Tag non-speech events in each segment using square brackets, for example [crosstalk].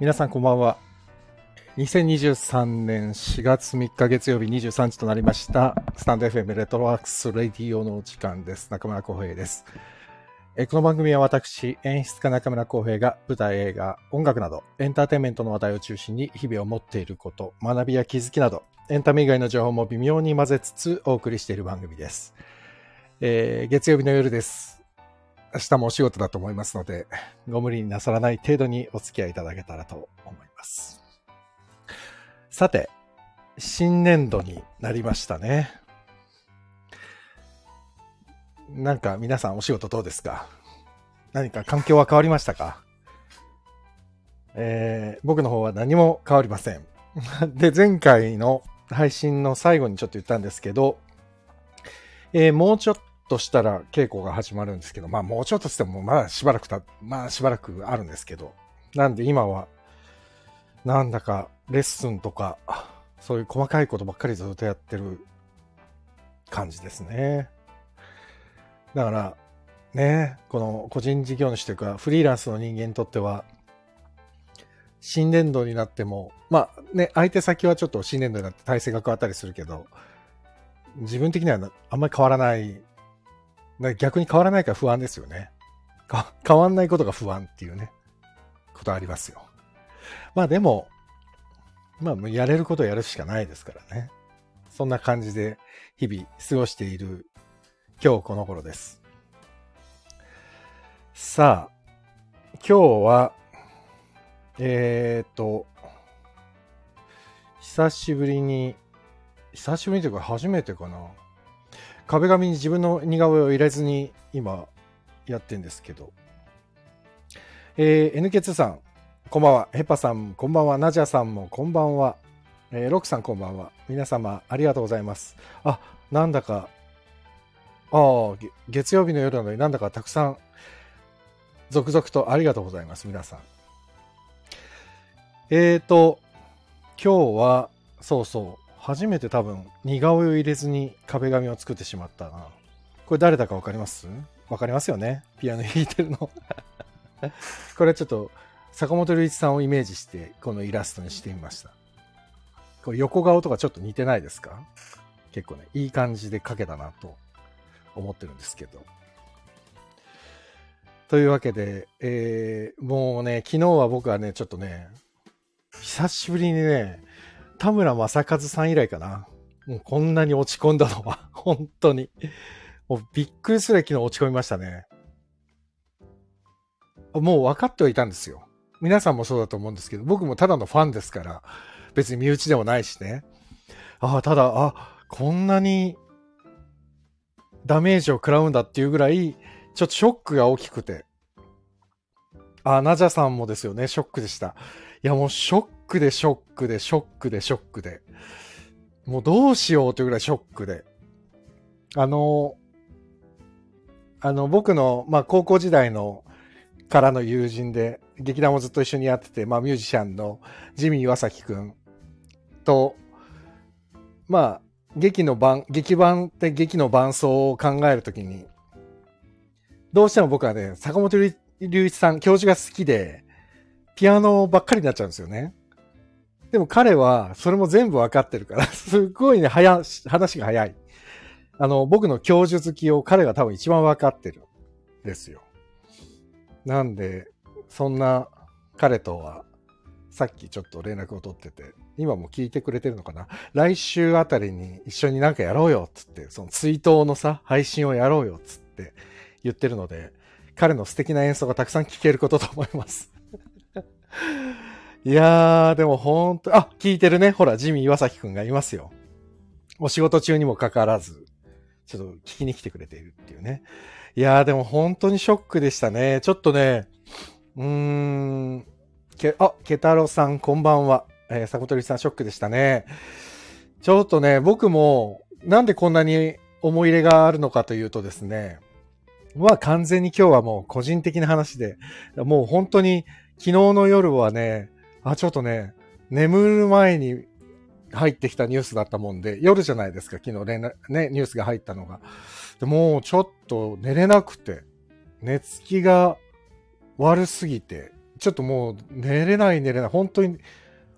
皆さんこんばんは。2023年4月3日月曜日23時となりました。スタンド FM レトロワークスレディオの時間です。中村浩平です。えこの番組は私、演出家中村浩平が舞台、映画、音楽などエンターテインメントの話題を中心に日々を持っていること、学びや気づきなどエンタメ以外の情報も微妙に混ぜつつお送りしている番組です。えー月曜日の夜です。明日もお仕事だと思いますので、ご無理になさらない程度にお付き合いいただけたらと思います。さて、新年度になりましたね。なんか皆さんお仕事どうですか？何か環境は変わりましたか？えー僕の方は何も変わりません。[laughs] で、前回の配信の最後にちょっと言ったんですけど、えーもうちょっとしたら稽古が始まるんですけど、まあもうちょっとしてもまだしばらくた、まあしばらくあるんですけど、なんで今は、なんだかレッスンとか、そういう細かいことばっかりずっとやってる感じですね。だから、ね、この個人事業主というか、フリーランスの人間にとっては、新年度になっても、まあね、相手先はちょっと新年度になって体制が変わったりするけど、自分的にはあんまり変わらない。逆に変わらないから不安ですよね。変わんないことが不安っていうね、ことありますよ。まあでも、まあやれることやるしかないですからね。そんな感じで日々過ごしている今日この頃です。さあ、今日は、えー、っと、久しぶりに、久しぶりというか初めてかな。壁紙に自分の似顔絵を入れずに今やってんですけど。えー、NK2 さん、こんばんは。ヘッパさん、こんばんは。ナジャさんも、こんばんは。えー、ロックさん、こんばんは。皆様、ありがとうございます。あ、なんだか、ああ、月曜日の夜なのになんだかたくさん、続々とありがとうございます。皆さん。えーと、今日は、そうそう、初めて多分、似顔絵を入れずに壁紙を作ってしまったな。これ誰だかわかります？わかりますよね？ピアノ弾いてるの。[laughs] これちょっと、坂本龍一さんをイメージして、このイラストにしてみました。これ横顔とかちょっと似てないですか？結構ね、いい感じで描けたなと思ってるんですけど。というわけで、えー、もうね、昨日は僕はね、ちょっとね、久しぶりにね、田村正和さん以来かな。もうこんなに落ち込んだのは、[laughs] 本当に。もうびっくりする昨日落ち込みましたね。もう分かってはいたんですよ。皆さんもそうだと思うんですけど、僕もただのファンですから、別に身内でもないしね。ああ、ただ、あ、こんなにダメージを食らうんだっていうぐらい、ちょっとショックが大きくて。あ、ナジャさんもですよね、ショックでした。いや、もうショックでショックでショックでショックで。もうどうしようというぐらいショックで。あの、あの、僕の、まあ、高校時代の、からの友人で、劇団もずっと一緒にやってて、まあ、ミュージシャンのジミー岩崎くんと、まあ、劇の番、劇版って劇の伴奏を考えるときに、どうしても僕はね、坂本龍一さん、教授が好きで、ピアノばっかりになっちゃうんですよね。でも彼は、それも全部わかってるから、[laughs] すごいね、早、話が早い。あの、僕の教授好きを彼が多分一番わかってるんですよ。なんで、そんな彼とは、さっきちょっと連絡を取ってて、今も聞いてくれてるのかな？来週あたりに一緒になんかやろうよっつって、その追悼のさ、配信をやろうよっつって言ってるので、彼の素敵な演奏がたくさん聴けることと思います。いやー、でもほんと、あ、聞いてるね。ほら、ジミー岩崎くんがいますよ。お仕事中にもかかわらず、ちょっと聞きに来てくれているっていうね。いやー、でも本当にショックでしたね。ちょっとね、うーん、け、あ、ケタロさんこんばんは。えー、坂本龍一さんショックでしたね。ちょっとね、僕も、なんでこんなに思い入れがあるのかというとですね、まあ完全に今日はもう個人的な話で、もう本当に昨日の夜はね、あ、ちょっとね、眠る前に入ってきたニュースだったもんで、夜じゃないですか、昨日ね、ニュースが入ったのが。でもうちょっと寝れなくて、寝つきが悪すぎて、ちょっともう寝れない寝れない。本当に、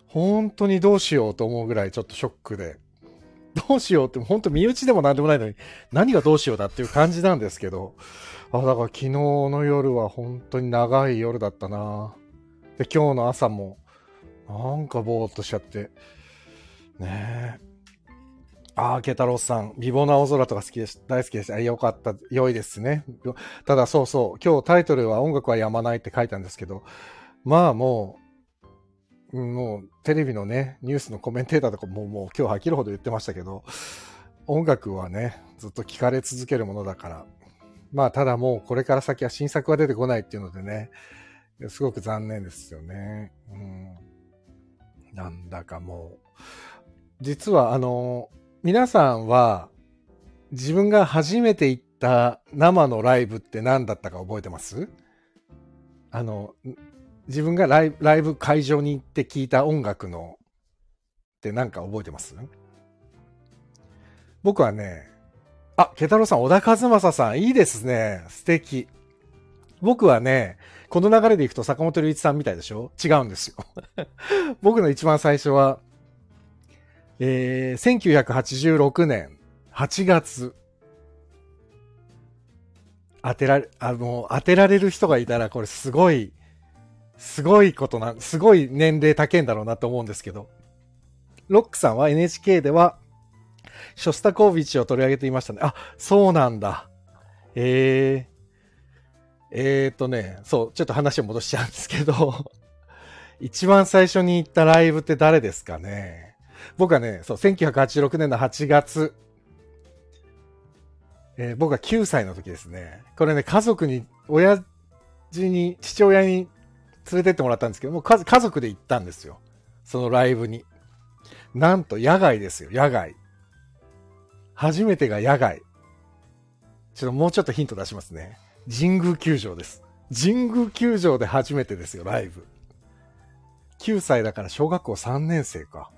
本当にどうしようと思うぐらいちょっとショックで。どうしようって、本当身内でも何でもないのに、何がどうしようだっていう感じなんですけど。あ、だから昨日の夜は本当に長い夜だったなぁで、今日の朝も、なんかぼーっとしちゃって。ねえ。ああ、ケタロスさん、美貌な青空とか好きです。大好きです。あ、よかった。良いですね。ただそうそう、今日タイトルは音楽はやまないって書いたんですけど、まあもう、もうテレビのね、ニュースのコメンテーターとかももう今日飽きるほど言ってましたけど、音楽はね、ずっと聴かれ続けるものだから、まあただもうこれから先は新作は出てこないっていうのでね、すごく残念ですよね。うん。なんだかもう、実はあの、皆さんは自分が初めて行った生のライブって何だったか覚えてます？あの、自分がライブライブ会場に行って聞いた音楽のって何か覚えてます？僕はね、あ、ケタロさん、小田和正さん、いいですね。素敵。僕はね、この流れでいくと坂本龍一さんみたいでしょ？違うんですよ。[laughs] 僕の一番最初は、えー、1986年8月、当てられ、あの、当てられる人がいたら、これすごい、すごいことな、すごい年齢高いんだろうなと思うんですけど、ロックさんは NHK では、ショスタコービチを取り上げていましたね。あ、そうなんだ。えー、えーとね、そう、ちょっと話を戻しちゃうんですけど、[laughs] 一番最初に行ったライブって誰ですかね？僕はね、そう、1986年の8月、えー、僕は9歳の時ですね。これね、家族に、親父に、父親に連れてってもらったんですけども、家族で行ったんですよ。そのライブに。なんと野外ですよ、野外。初めてが野外。ちょっともうちょっとヒント出しますね。神宮球場です。神宮球場で初めてですよ、ライブ。9歳だから小学校3年生か。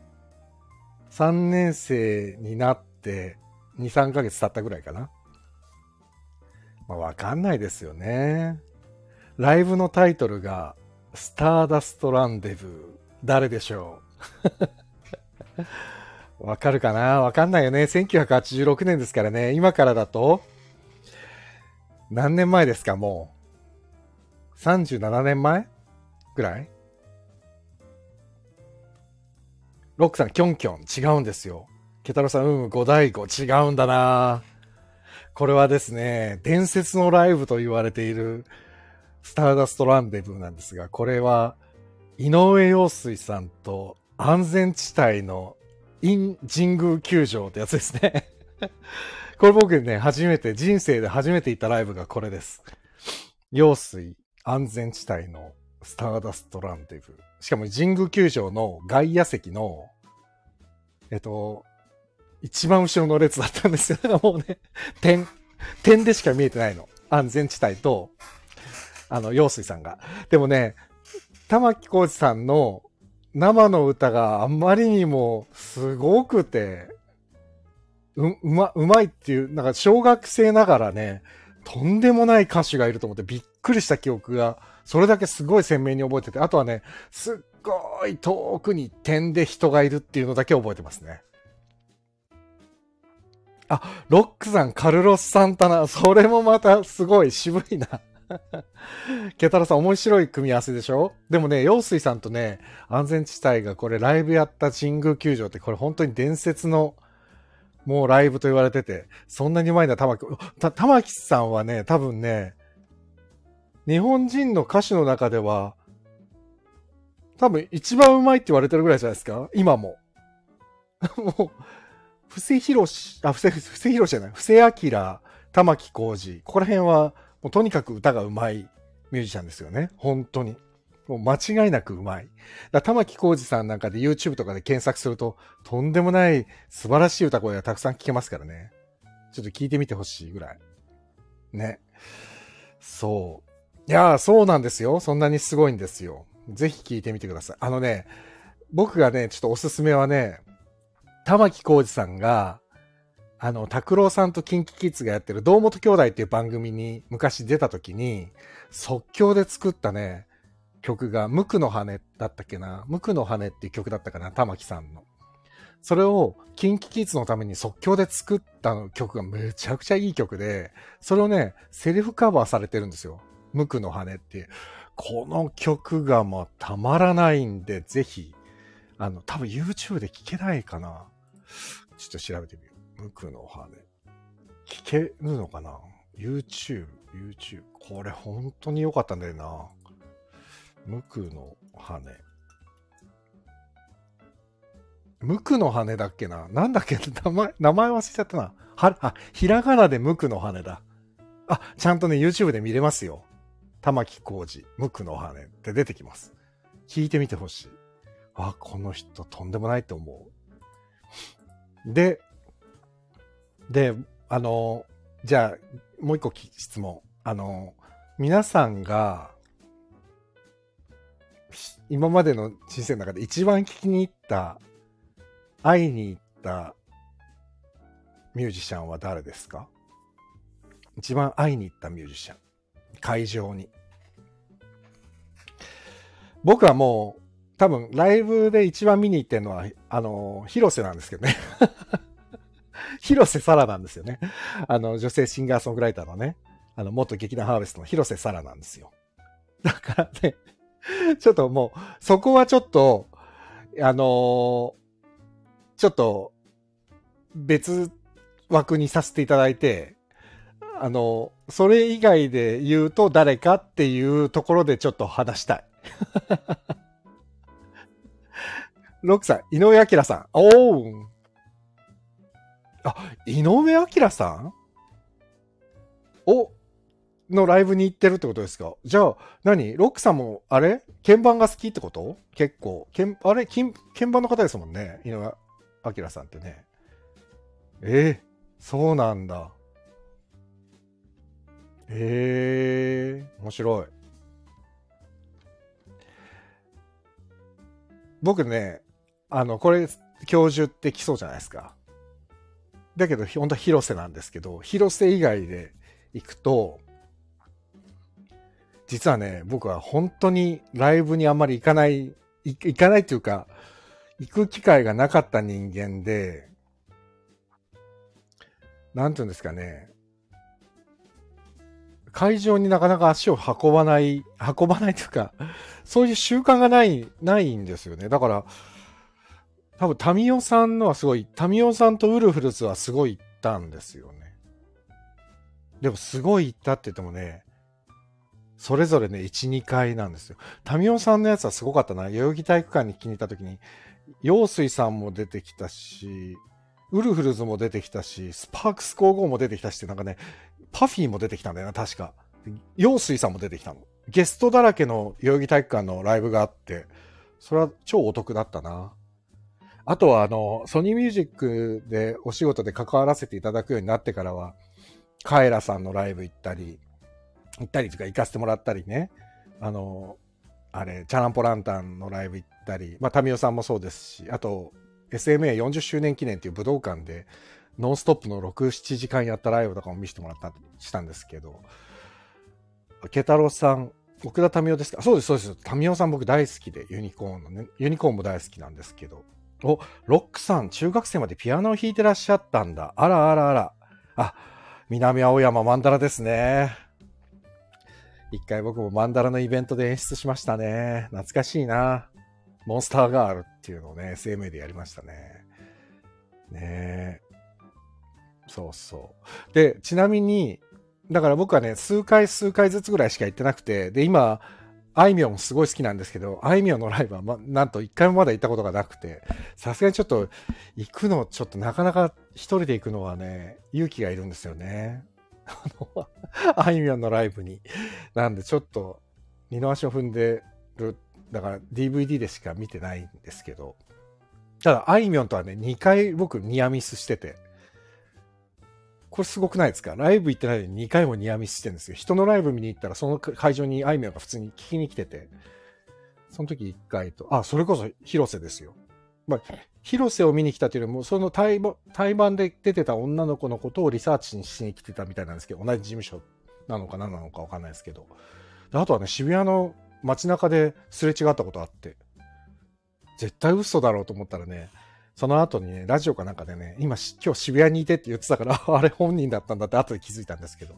3年生になって2、3ヶ月経ったぐらいかな。まあわかんないですよね。ライブのタイトルが、スターダストランデブー。誰でしょう？[laughs] わかるかな？わかんないよね。1986年ですからね。今からだと、何年前ですかもう？37年前？ぐらい？ロックさん、キョンキョン、違うんですよ。ケタロさん、うん、五大悟、違うんだな。これはですね、伝説のライブと言われている、スターダストランデブーなんですが、これは、井上陽水さんと安全地帯のイン神宮球場ってやつですね。これ僕ね、初めて、人生で初めて行ったライブがこれです。陽水安全地帯のスターダストランデブ。しかも神宮球場の外野席の、えっと、一番後ろの列だったんですよ。[laughs] もうね、点、点でしか見えてないの。安全地帯と、あの、陽水さんが。でもね、玉木浩二さんの生の歌があまりにもすごくて、う、うま、うまいっていう、なんか小学生ながらね、とんでもない歌手がいると思ってびっくりした記憶がそれだけすごい鮮明に覚えてて、あとはね、すっごい遠くに点で人がいるっていうのだけ覚えてますね。あ、ロックさん、カルロス・サンタナ、それもまたすごい渋いな。[laughs] ケタラさん面白い組み合わせでしょ？でもね、陽水さんとね、安全地帯がこれライブやった神宮球場ってこれ本当に伝説のもうライブと言われてて、そんなに前だ、玉木、玉木さんはね、多分ね、日本人の歌手の中では、多分一番うまいって言われてるぐらいじゃないですか？今も。[laughs] もう、布施博士、あ、布施、布施博士じゃない、布施明、玉木浩二。ここら辺は、もうとにかく歌がうまいミュージシャンですよね。本当に。もう間違いなくうまい。だ玉木浩二さんなんかで YouTube とかで検索すると、とんでもない素晴らしい歌声がたくさん聞けますからね。ちょっと聞いてみてほしいぐらい。ね。そう。いやー、そうなんですよ。そんなにすごいんですよ。ぜひ聞いてみてください。あのね、僕がね、ちょっとおすすめはね、玉木浩二さんが、あの、拓郎さんとキンキキッズがやってる堂本兄弟っていう番組に昔出た時に、即興で作ったね、曲が、無垢の羽だったっけな？無垢の羽っていう曲だったかな？玉木さんの。それを、キンキキッズのために即興で作った曲がめちゃくちゃいい曲で、それをね、セリフカバーされてるんですよ。無垢の羽っていう。この曲がもうたまらないんで、ぜひ、あの、多分 YouTube で聴けないかな？ちょっと調べてみよう。無垢の羽。聞けるのかな ?YouTube、YouTube。これ本当に良かったんだよな。無垢の羽。無垢の羽だっけな？なんだっけ？[laughs] 名前、名前忘れちゃったな。は、あ、ひらがなで無垢の羽だ。あ、ちゃんとね、YouTube で見れますよ。玉木浩二、無垢の羽って出てきます。聞いてみてほしい。あ、この人とんでもないと思う。で、で、あの、じゃあ、もう一個質問。あの、皆さんが、今までの人生の中で一番聞きに行った会いに行ったミュージシャンは誰ですか？一番会いに行ったミュージシャン。会場に。僕はもう、多分、ライブで一番見に行ってるのは、あの、広瀬なんですけどね。[laughs] 広瀬サラなんですよね。あの、女性シンガーソングライターのね、あの、元劇団ハーベストの広瀬サラなんですよ。だからね、[laughs] ちょっともう、そこはちょっと、あのちょっと、別枠にさせていただいて、あの、それ以外で言うと誰かっていうところでちょっと話したい。[laughs] 6歳、井上明さん。おーあ、井上明さん？お、のライブに行ってるってことですか？じゃあ、何？ロックさんも、あれ？鍵盤が好きってこと？結構。鍵、あれ？鍵、鍵盤の方ですもんね。井上アキラさんってね。えー、そうなんだ。ええー、面白い。僕ね、あの、これ、教授って来そうじゃないですか。だけど、本当は広瀬なんですけど、広瀬以外で行くと、実はね、僕は本当にライブにあんまり行かない、行かないっていうか、行く機会がなかった人間で、なんていうんですかね、会場になかなか足を運ばない、運ばないというか、そういう習慣がない、ないんですよね。だから、多分、タミオさんのはすごい、タミオさんとウルフルズはすごい行ったんですよね。でも、すごい行ったって言ってもね、それぞれね、1、2回なんですよ。タミオさんのやつはすごかったな。代々木体育館に気に入った時に、陽水さんも出てきたし、ウルフルズも出てきたし、スパークス皇后も出てきたし、なんかね、パフィーも出てきたんだよな、確か。陽水さんも出てきたの。ゲストだらけの代々木体育館のライブがあって、それは超お得だったな。あとは、あの、ソニーミュージックでお仕事で関わらせていただくようになってからは、カエラさんのライブ行ったり、行ったりとか行かせてもらったりね、あの、あれ、チャランポランタンのライブ行ったり、まあ、タミオさんもそうですし、あと、SMA40 周年記念っていう武道館で、ノンストップの6、7時間やったライブとかも見せてもらった、したんですけど、ケタロさん、奥田民生ですか？そうです、そうです。民生さん僕大好きで、ユニコーンのね、ユニコーンも大好きなんですけど。お、ロックさん、中学生までピアノを弾いてらっしゃったんだ。あらあらあら。あ、南青山マンダラですね。一回僕もマンダラのイベントで演出しましたね。懐かしいな。モンスターガールっていうのをね、SMA でやりましたね。ねえ。そうそう。で、ちなみに、だから僕はね、数回数回ずつぐらいしか行ってなくて、で、今、あいみょんもすごい好きなんですけど、あいみょんのライブは、ま、なんと一回もまだ行ったことがなくて、さすがにちょっと、行くの、ちょっとなかなか一人で行くのはね、勇気がいるんですよね。あの、[laughs] あいみょんのライブに。なんでちょっと、二の足を踏んでる、だから DVD でしか見てないんですけど、ただ、あいみょんとはね、2回僕ニアミスしてて、これすごくないですか？ライブ行ってないのに2回もニアミスしてるんですよ。人のライブ見に行ったら、その会場にあいみょんが普通に聞きに来てて、その時1回と、あ、それこそ広瀬ですよ。まあ、広瀬を見に来たというよりも、その対対バンで出てた女の子のことをリサーチにしに来てたみたいなんですけど、同じ事務所なのか何なのかわかんないですけど。あとはね、渋谷の街中ですれ違ったことあって、絶対嘘だろうと思ったらね、その後にね、ラジオかなんかでね、今、今日渋谷にいてって言ってたから [laughs] あれ本人だったんだって後で気づいたんですけど、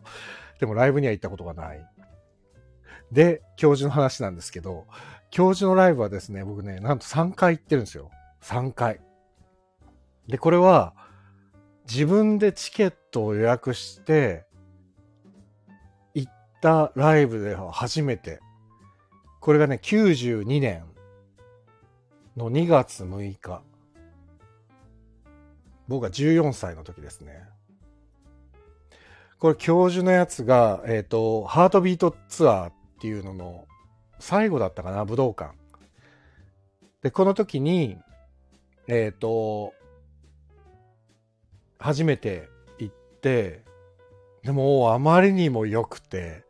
でもライブには行ったことがない。で、教授の話なんですけど、教授のライブはですね、僕ね、なんと3回行ってるんですよ。3回。で、これは、自分でチケットを予約して、行ったライブでは初めて。これがね、92年の2月6日。僕が14歳の時ですね。これ教授のやつが、えっ、ー、と、ハートビートツアーっていうのの最後だったかな、武道館。で、この時に、えっ、ー、と、初めて行って、でもあまりにも良くて、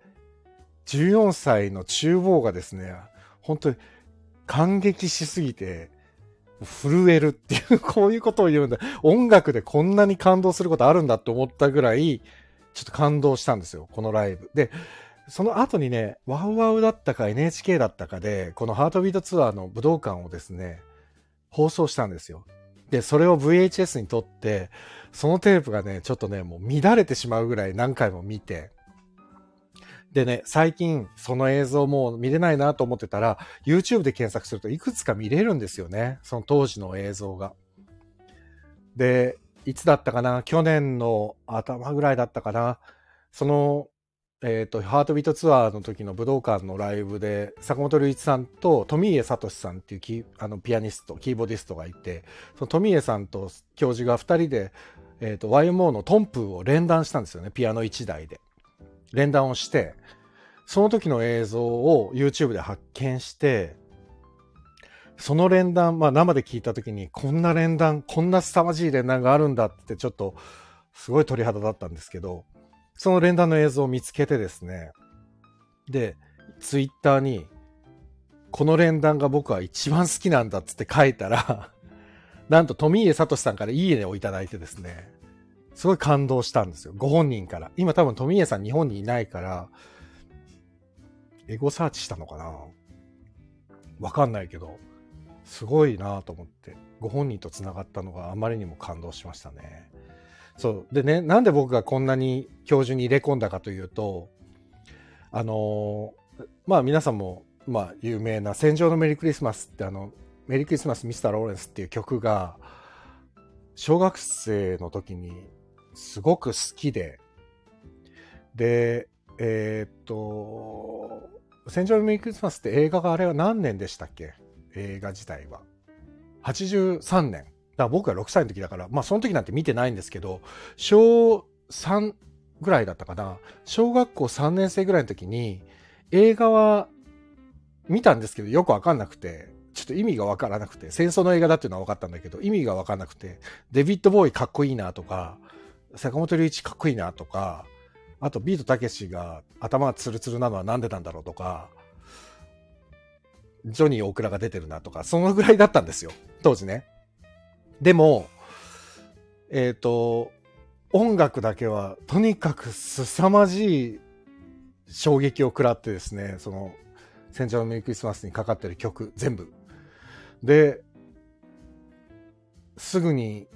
14歳の厨房がですね、本当に感激しすぎて、震えるっていう、[laughs] こういうことを言うんだ。音楽でこんなに感動することあるんだって思ったぐらい、ちょっと感動したんですよ、このライブ。で、その後にね、ワウワウだったか NHK だったかで、このハートビートツアーの武道館をですね、放送したんですよ。で、それを VHS に撮って、そのテープがね、ちょっとね、もう乱れてしまうぐらい何回も見て、でね、最近その映像もう見れないなと思ってたら、YouTube で検索するといくつか見れるんですよね。その当時の映像が。で、いつだったかな？去年の頭ぐらいだったかな？そのえっ、ー、と、ハートビートツアーの時の武道館のライブで、坂本龍一さんと富家聡さんっていうキあのピアニスト、キーボディストがいて、その富家さんと教授が二人で、えっ、ー、と、YMO のトンプーを連弾したんですよね、ピアノ一台で。連弾をして、その時の映像を YouTube で発見して、その連弾、まあ生で聞いた時に、こんな連弾、こんな凄まじい連弾があるんだってちょっと、すごい鳥肌だったんですけど、その連弾の映像を見つけてですね、で、ツイッターに、この連弾が僕は一番好きなんだっつって書いたら [laughs] なんと富家聡さんからいいねをいただいてですね、すごい感動したんですよ。ご本人から。今多分富家さん日本にいないから、エゴサーチしたのかな？わかんないけど、すごいなと思って、ご本人と繋がったのがあまりにも感動しましたね。そう。でね、なんで僕がこんなに教授に入れ込んだかというと、あのー、まあ皆さんも、まあ有名な戦場のメリークリスマスってあの、メリークリスマスミスター・ローレンスっていう曲が、小学生の時にすごく好きで、で、えー、っと、戦場のメリークリスマスって映画があれは何年でしたっけ？映画自体は。83年。だから僕が6歳の時だから、まあその時なんて見てないんですけど、小3ぐらいだったかな。小学校3年生ぐらいの時に、映画は見たんですけど、よくわかんなくて、ちょっと意味がわからなくて、戦争の映画だっていうのは分かったんだけど、意味がわかんなくて、デビッド・ボーイかっこいいなとか、坂本龍一かっこいいなとか、あとビートたけしが頭がツルツルなのはなんでなんだろうとか、ジョニー大倉が出てるなとか、そのぐらいだったんですよ。当時ね。でも、えっ、ー、と、音楽だけはとにかく凄まじい衝撃を食らってですね、その、戦場のメリークリスマスにかかってる曲、全部。で、すぐに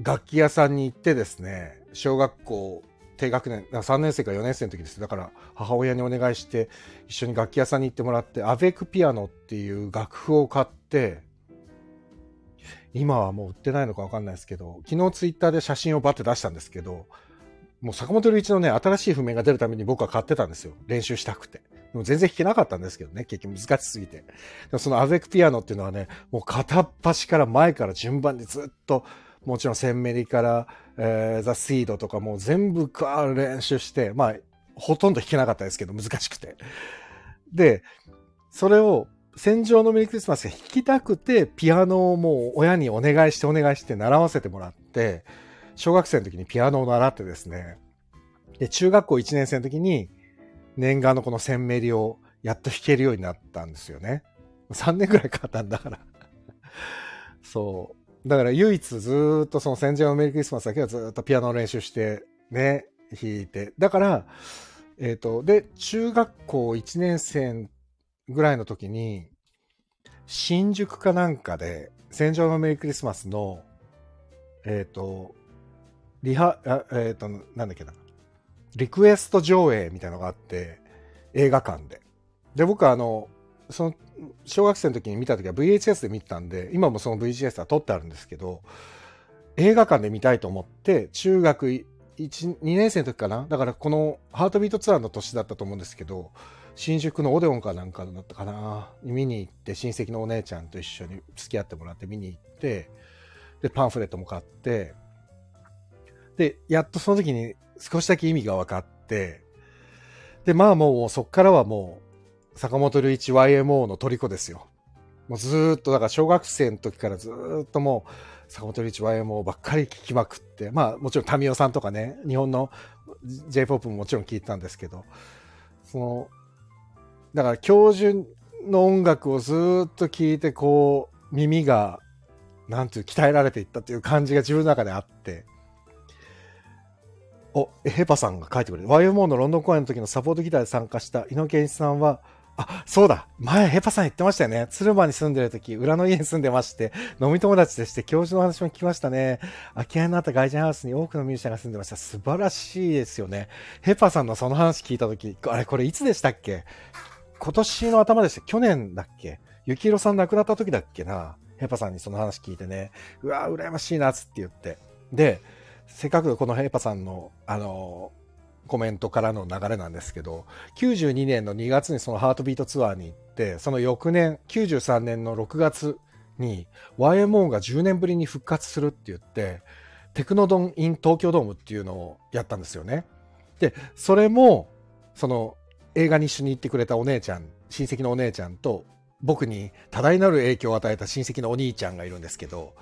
楽器屋さんに行ってですね、小学校低学年、3年生か4年生の時です。だから母親にお願いして一緒に楽器屋さんに行ってもらって、アベクピアノっていう楽譜を買って、今はもう売ってないのかわかんないですけど、昨日ツイッターで写真をバッて出したんですけど、もう坂本龍一のね、新しい譜面が出るために僕は買ってたんですよ。練習したくて。でも全然弾けなかったんですけどね、結局難しすぎて。でもそのアベクピアノっていうのはね、もう片っ端から前から順番でずっと、もちろんセンメリから、えー、ザ・シードとかもう全部ガー練習して、まあ、ほとんど弾けなかったですけど、難しくて。で、それを戦場のメリークリスマスが弾きたくて、ピアノをもう親にお願いしてお願いして習わせてもらって、小学生の時にピアノを習ってですね、で、中学校1年生の時に念願のこの千メリをやっと弾けるようになったんですよね。3年ぐらいかかったんだから [laughs] そう。だから唯一ずっとその戦場のメリークリスマスだけはずっとピアノを練習してね、弾いて。だから、えっ、ー、と、で、中学校1年生ぐらいの時に、新宿かなんかで、戦場のメリークリスマスの、えっ、ー、と、リハ、えっ、ー、と、なんだっけな、リクエスト上映みたいなのがあって、映画館で。で、僕はあの、その、小学生の時に見た時は VHS で見てたんで、今もその VHS は撮ってあるんですけど、映画館で見たいと思って、中学1、2年生の時かなだからこのハートビートツアーの年だったと思うんですけど、新宿のオデオンかなんかだったかな。見に行って親戚のお姉ちゃんと一緒に付き合ってもらって見に行ってでパンフレットも買ってでやっとその時に少しだけ意味が分かってでまあもうそっからはもう坂本龍一 YMO の虜ですよ。もうずっとだから小学生の時からずっともう坂本龍一 YMO ばっかり聞きまくってまあもちろん民生さんとかね日本の J-POP ももちろん聞いてたんですけどそのだから教授の音楽をずっと聴いて、こう、耳が、なんていう、鍛えられていったっていう感じが自分の中であって、お、ヘパさんが書いてくれる。YMO のロンドン公演の時のサポートギターで参加した井野健一さんは、あ、そうだ。前、ヘパさん言ってましたよね。鶴間に住んでる時、裏の家に住んでまして、飲み友達でして、教授の話も聞きましたね。空き家になった外人ハウスに多くのミュージシャンが住んでました。素晴らしいですよね。ヘパさんのその話聞いた時、あれ、これいつでしたっけ？今年の頭でした。去年だっけ？ゆきひろさん亡くなった時だっけな？ヘパさんにその話聞いてね、うわ羨ましいな、つって言って。で、せっかくこのヘパさんの、あのコメントからの流れなんですけど、92年の2月にそのハートビートツアーに行って、その翌年、93年の6月に YMO が10年ぶりに復活するって言って、テクノドン・イン東京ドームっていうのをやったんですよね。で、それも、その映画に一緒に行ってくれたお姉ちゃん、親戚のお姉ちゃんと、僕に多大なる影響を与えた親戚のお兄ちゃんがいるんですけど、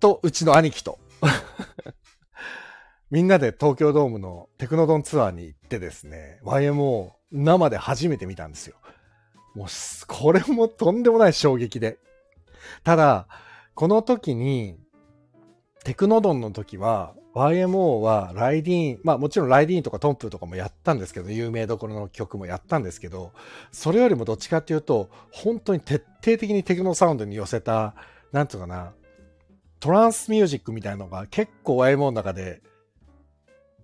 と、うちの兄貴と、[laughs] みんなで東京ドームのテクノドンツアーに行ってですね、YMO 生で初めて見たんですよ。もう、これもとんでもない衝撃で。ただ、この時に、テクノドンの時は、YMO はライディーン、まあもちろんライディーンとかトンプとかもやったんですけど、有名どころの曲もやったんですけど、それよりもどっちかっていうと、本当に徹底的にテクノサウンドに寄せた、なんていうかな、トランスミュージックみたいなのが結構 YMO の中で、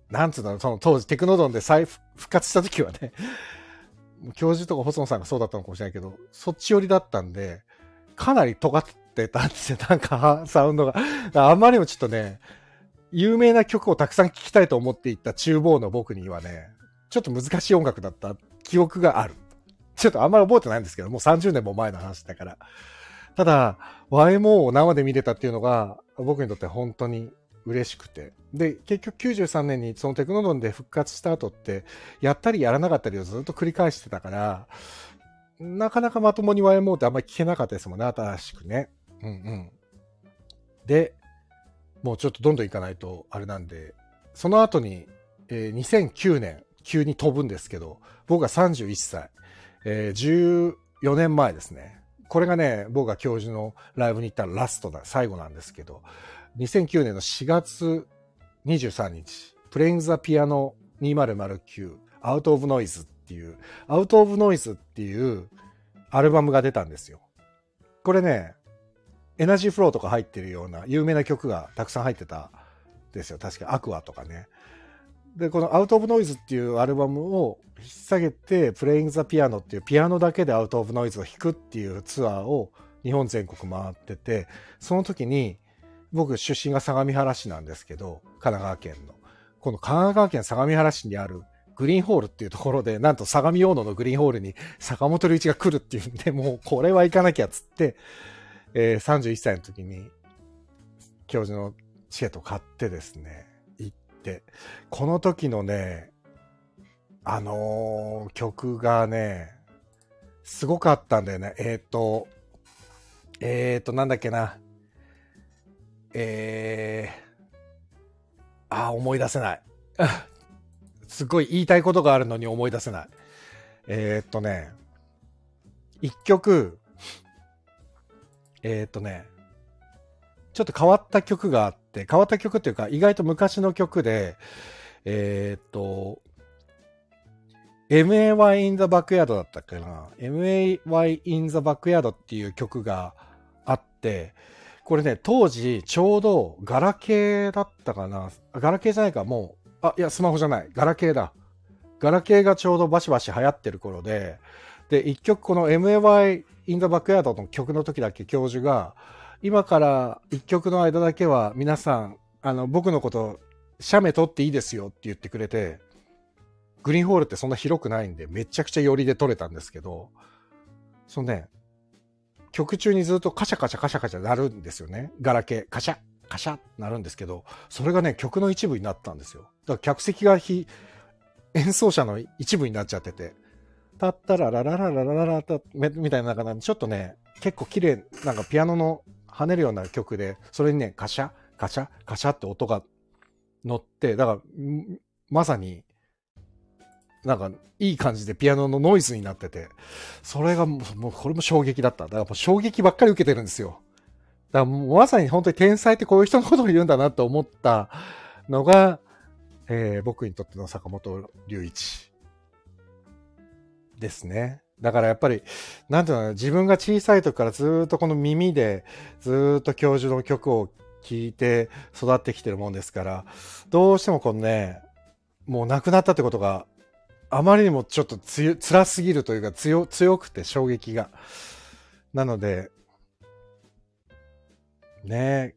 なんつうの、その当時テクノドンで再復活した時はね、[laughs] 教授とか細野さんがそうだったのかもしれないけど、そっち寄りだったんで、かなり尖ってたんですよ、なんかサウンドが。あんまりもちょっとね、有名な曲をたくさん聴きたいと思っていった厨房の僕にはね、ちょっと難しい音楽だった記憶がある。ちょっとあんまり覚えてないんですけど、もう30年も前の話だから。ただ、YMO を生で見れたっていうのが、僕にとって本当に嬉しくて。で、結局93年にそのテクノドンで復活した後って、やったりやらなかったりをずっと繰り返してたから、なかなかまともに YMO ってあんまり聞けなかったですもんね、新しくね。うんうん。で、もうちょっとどんどんいかないとあれなんで、その後に、えー、2009年、急に飛ぶんですけど、僕が31歳、えー、14年前ですね。これがね、僕が教授のライブに行ったらラストだ、最後なんですけど、2009年の4月23日、プレイングザピアノ2009、アウトオブノイズっていう、アウトオブノイズっていうアルバムが出たんですよ。これね、エナジーフローとか入ってるような有名な曲がたくさん入ってたですよ。確かアクアとかね。で、このアウトオブノイズっていうアルバムを引っ提げて、プレイングザピアノっていうピアノだけでアウトオブノイズを弾くっていうツアーを日本全国回ってて、その時に僕出身が相模原市なんですけど、神奈川県の。この神奈川県相模原市にあるグリーンホールっていうところで、なんと相模大野のグリーンホールに坂本龍一が来るっていうんで、もうこれは行かなきゃっつって、えー、31歳の時に教授のチケット買ってですね、行って、この時のね、あのー、曲がね、すごかったんだよね。えっ、ー、と、えっ、ー、と、なんだっけな。えー、あ、思い出せない。[laughs] すごい言いたいことがあるのに思い出せない。えっとね、一曲、えー、っとね、ちょっと変わった曲があって、変わった曲っていうか、意外と昔の曲で、えー、っと、MAY in the Backyard だったっけな ?MAY in the Backyard っていう曲があって、これね、当時ちょうどガラケーだったかなガラケーじゃないか、もう、あ、いや、スマホじゃない。ガラケーだ。ガラケーがちょうどバシバシ流行ってる頃で、で、一曲この MAY in the Backyard の曲の時だけ教授が、今から一曲の間だけは皆さん、あの、僕のこと、写メ撮っていいですよって言ってくれて、グリーンホールってそんな広くないんで、めちゃくちゃ寄りで撮れたんですけど、そのね、曲中にずっとカシャカシャカシャカシャなるんですよね。ガラケー、カシャ、カシャってなるんですけど、それがね、曲の一部になったんですよ。だから客席がひ演奏者の一部になっちゃってて、たったらららららららたみたいな中で、ちょっとね、結構綺麗、なんかピアノの跳ねるような曲で、それにね、カシャ、カシャ、カシャって音が乗って、だから、まさに、なんか、いい感じでピアノのノイズになってて、それがもう、もうこれも衝撃だった。だからもう衝撃ばっかり受けてるんですよ。だからもうまさに本当に天才ってこういう人のことを言うんだなと思ったのが、えー、僕にとっての坂本龍一ですね。だからやっぱり、なんていうの自分が小さい時からずっとこの耳でずっと教授の曲を聴いて育ってきてるもんですから、どうしてもこのね、もう亡くなったってことがあまりにもちょっとつ辛すぎるというか強くて衝撃が。なので、ね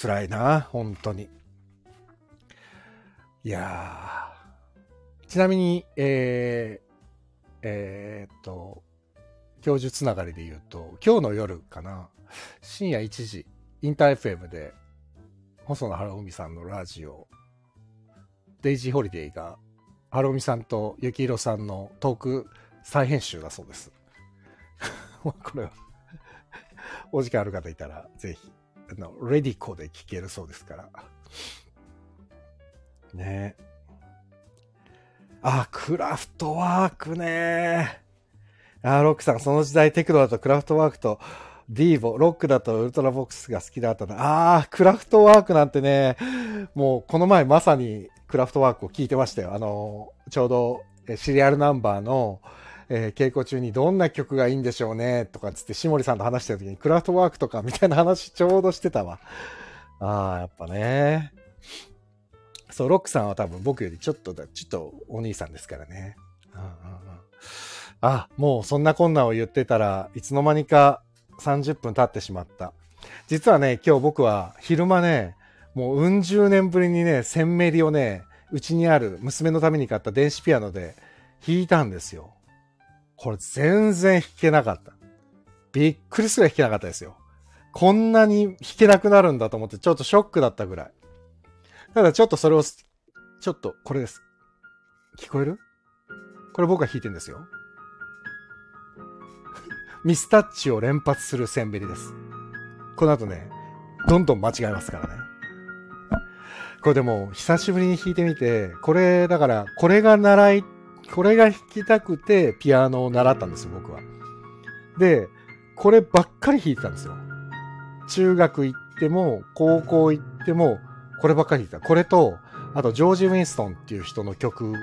辛いな、本当に。いやー。ちなみに、えー、えー、っと、教授つながりで言うと、今日の夜かな、深夜1時、インター FM で、細野晴臣さんのラジオ、デイジーホリデーがハロミさんとゆきひろさんのトーク再編集だそうです。[laughs] これはお時間ある方いたら、ぜひ、あの、レディコで聞けるそうですから。ねあ、クラフトワークねあ、ロックさん、その時代テクノだとクラフトワークとディーボ、ロックだとウルトラボックスが好きだったな。ああ、クラフトワークなんてね、もうこの前まさにクラフトワークを聞いてましたよ。あの、ちょうどシリアルナンバーの、えー、稽古中にどんな曲がいいんでしょうねとかつって、しもりさんと話してる時にクラフトワークとかみたいな話ちょうどしてたわ。ああ、やっぱね。そう、ロックさんは多分僕よりちょっとだ、ちょっとお兄さんですからね。うんうんうん、あ、もうそんなこんなを言ってたらいつの間にか30分経ってしまった。実はね、今日僕は昼間ね、もううん十年ぶりにね、センメリをね、うちにある娘のために買った電子ピアノで弾いたんですよ。これ全然弾けなかった。びっくりすら弾けなかったですよ。こんなに弾けなくなるんだと思ってちょっとショックだったぐらい。ただちょっとそれを、ちょっとこれです。聞こえる？これ僕が弾いてんですよ。[laughs] ミスタッチを連発するセンベリです。この後ね、どんどん間違えますからね。これでも、久しぶりに弾いてみて、これ、だから、これが習い、これが弾きたくて、ピアノを習ったんですよ、僕は。で、こればっかり弾いてたんですよ。中学行っても、高校行っても、こればっかり弾いた。これと、あと、ジョージ・ウィンストンっていう人の曲、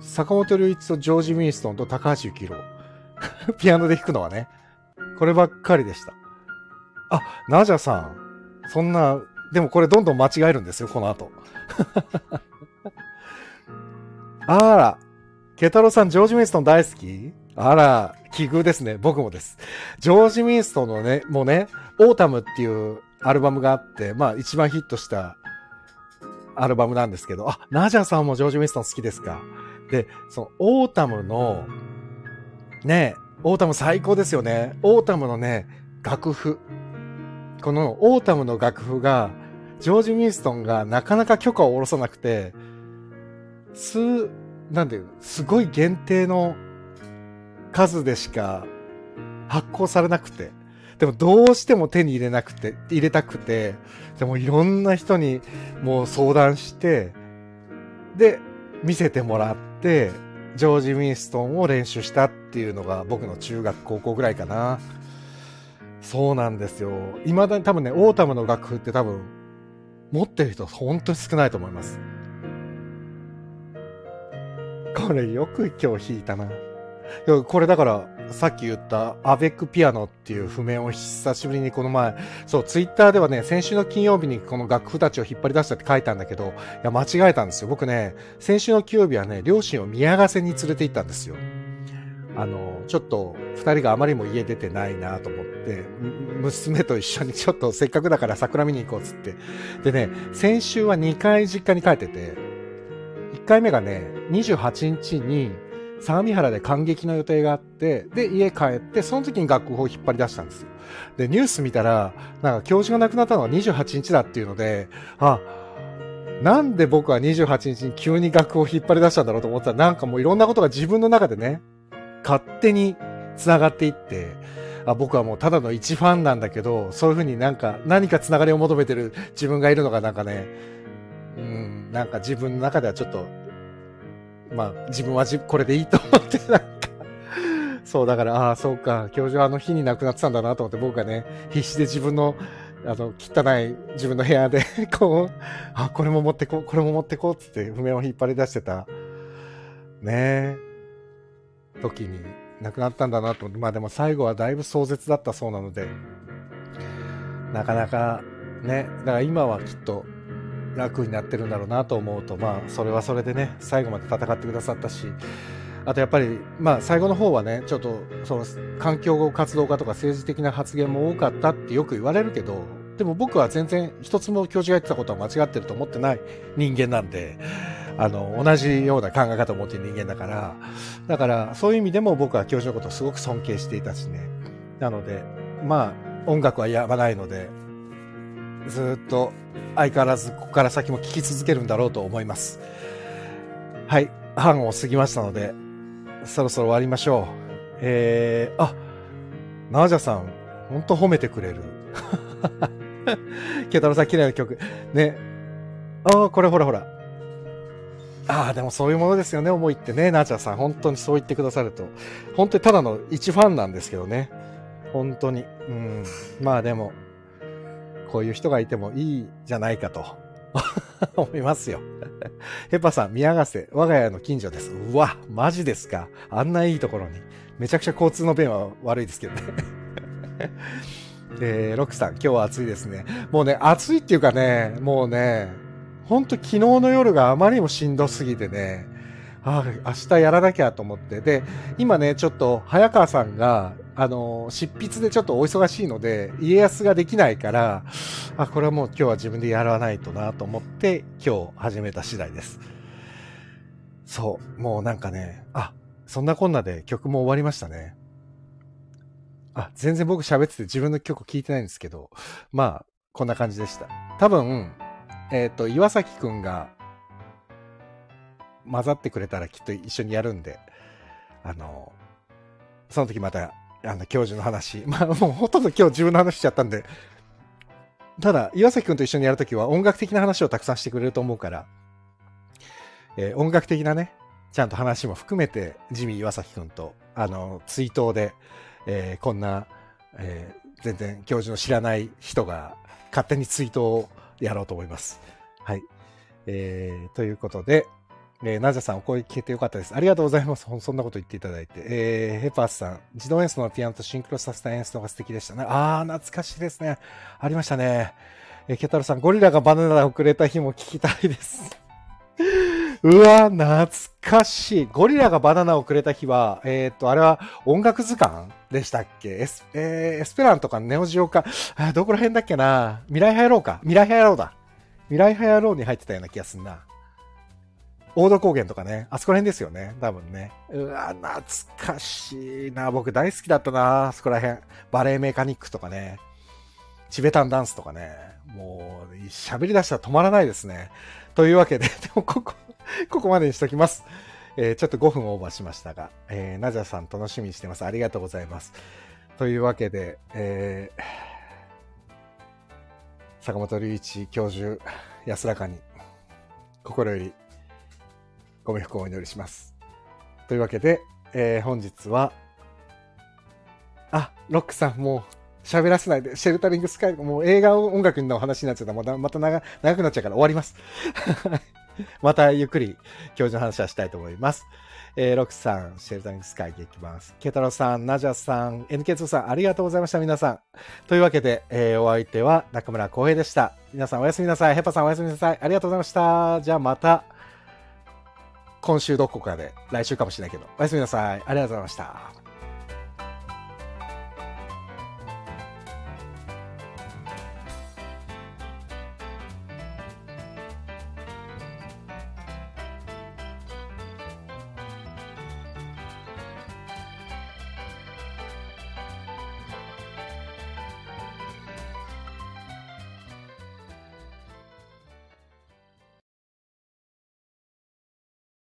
坂本龍一とジョージ・ウィンストンと高橋幸宏。[laughs] ピアノで弾くのはね。こればっかりでした。あ、ナジャさん。そんなでもこれどんどん間違えるんですよ、この後。[laughs] あら、ケタロさん、ジョージ・ウィンストン大好き？あら、奇遇ですね。僕もです。ジョージ・ウィンストンのね、もうね、オータムっていうアルバムがあって、まあ一番ヒットしたアルバムなんですけど、あ、ナジャさんもジョージ・ウィンストン好きですか？で、そのオータムの、ね、オータム最高ですよね。オータムのね、楽譜。このオータムの楽譜が、ジョージ・ウィンストンがなかなか許可を下ろさなくて、す、なんで、すごい限定の数でしか発行されなくて、でもどうしても手に入れなくて、入れたくて、でもいろんな人にもう相談して、で、見せてもらって、ジョージ・ウィンストンを練習したっていうのが僕の中学高校ぐらいかな。そうなんですよ。未だに多分ね、オータムの楽譜って多分持ってる人本当に少ないと思います。これよく今日弾いたな。これだから、さっき言ったアベックピアノっていう譜面を久しぶりにこの前、そう、ツイッターではね、先週の金曜日にこの楽譜たちを引っ張り出したって書いたんだけど、いや、間違えたんですよ。僕ね、先週の金曜日はね、両親を宮ヶ瀬に連れて行ったんですよ。あの、ちょっと二人があまりも家出てないなと思って、娘と一緒にちょっとせっかくだから桜見に行こうっつって。でね、先週は2回実家に帰ってて、1回目がね、28日に相模原で感激の予定があって、で、家帰って、その時に楽譜を引っ張り出したんですよ。で、ニュース見たら、なんか教授が亡くなったのが28日だっていうので、あ、なんで僕は28日に急に楽譜を引っ張り出したんだろうと思ったら、なんかもういろんなことが自分の中でね、勝手に繋がっていって、あ僕はもうただの一ファンなんだけど、そういうふうになんか何か繋がりを求めてる自分がいるのがなんかね、うん、なんか自分の中ではちょっと、まあ自分はじこれでいいと思ってなんか。[laughs] そうだから、ああ、そうか、教授はあの日に亡くなってたんだなと思って僕がね、必死で自分のあの、汚い自分の部屋で [laughs] こう、あ、これも持ってこう、これも持ってこう、つって譜面を引っ張り出してた、ねえ、時に亡くなったんだなと思って、まあでも最後はだいぶ壮絶だったそうなので、なかなかね、だから今はきっと楽になってるんだろうなと思うと、まあそれはそれでね、最後まで戦ってくださったし、あとやっぱり、まあ最後の方はね、ちょっとその環境活動家とか政治的な発言も多かったってよく言われるけど、でも僕は全然一つも教授が言ってたことは間違ってると思ってない人間なんで、あの、同じような考え方を持っている人間だから、だからそういう意味でも僕は教授のことをすごく尊敬していたしね。なので、まあ、音楽はやまないので、ずっと相変わらずここから先も聴き続けるんだろうと思います。はい、半を過ぎましたので、そろそろ終わりましょう。えー、あ、ナージャさん、ほんと褒めてくれる。[laughs] ケタロさん、綺麗な曲。ね。ああ、これほらほら。ああ、でもそういうものですよね、思いってね、ナーチャさん。本当にそう言ってくださると。本当にただの一ファンなんですけどね。本当に。うん。まあでも、こういう人がいてもいいじゃないかと。[laughs] 思いますよ。[laughs] ヘパさん、宮ヶ瀬、我が家の近所です。うわ、マジですか。あんないいところに。めちゃくちゃ交通の便は悪いですけどね。[laughs] えー、ロックさん、今日は暑いですね。もうね、暑いっていうかね、もうね、ほんと昨日の夜があまりにもしんどすぎてね、ああ、明日やらなきゃと思って。で、今ね、ちょっと、早川さんが、あの、執筆でちょっとお忙しいので、家康ができないから、あ、これはもう今日は自分でやらないとなと思って、今日始めた次第です。そう、もうなんかね、あ、そんなこんなで曲も終わりましたね。あ、全然僕喋ってて自分の曲聴いてないんですけど、まあ、こんな感じでした。多分、えっ、ー、と、岩崎くんが混ざってくれたらきっと一緒にやるんで、あの、その時また、あの、教授の話、[laughs] まあもうほとんど今日自分の話しちゃったんで、ただ、岩崎くんと一緒にやるときは音楽的な話をたくさんしてくれると思うから、えー、音楽的なね、ちゃんと話も含めて、ジミー岩崎くんと、あの、追悼で、えー、こんな、えー、全然教授の知らない人が勝手にツイートをやろうと思います。はい。えー、ということで、えー、ナジャさんお声聞けてよかったです。ありがとうございます。そんなこと言っていただいて。えー、ヘパースさん、自動演奏のピアノとシンクロさせた演奏が素敵でしたね。あー、懐かしいですね。ありましたね。えー、ケタルさん、ゴリラがバナナをくれた日も聞きたいです。[laughs] うわ、懐かしい。ゴリラがバナナをくれた日は、えっ、と、あれは音楽図鑑でしたっけ？エス,、えー、エスペランとかネオジオか、あどこら辺だっけな？未来派野郎か。未来派野郎だ。未来派野郎に入ってたような気がすんな。大戸高原とかね。あそこら辺ですよね。多分ね。うわ、懐かしいな。僕大好きだったな。あそこら辺。バレエメカニックとかね。チベタンダンスとかね。もう、喋り出したら止まらないですね。というわけで、[laughs] でもここ、ここまでにしときます。えー、ちょっと5分オーバーしましたが、えー、ナジャさん楽しみにしてます。ありがとうございます。というわけで、えー、坂本龍一教授、安らかに、心よりご冥福をお祈りします。というわけで、えー、本日は、あ、ロックさん、もう、喋らせないで、シェルタリングスカイ、もう映画音楽の話になっちゃったら、また長長くなっちゃうから終わります。[laughs] またゆっくり教授の話はしたいと思います。えー、ロックさん、シェルタリングスカイ激ます。ケタロさん、ナジャさん、NK2 さん、ありがとうございました、皆さん。というわけで、えー、お相手は中村浩平でした。皆さんおやすみなさい。ヘパさんおやすみなさい。ありがとうございました。じゃあまた、今週どこかで、来週かもしれないけど、おやすみなさい。ありがとうございました。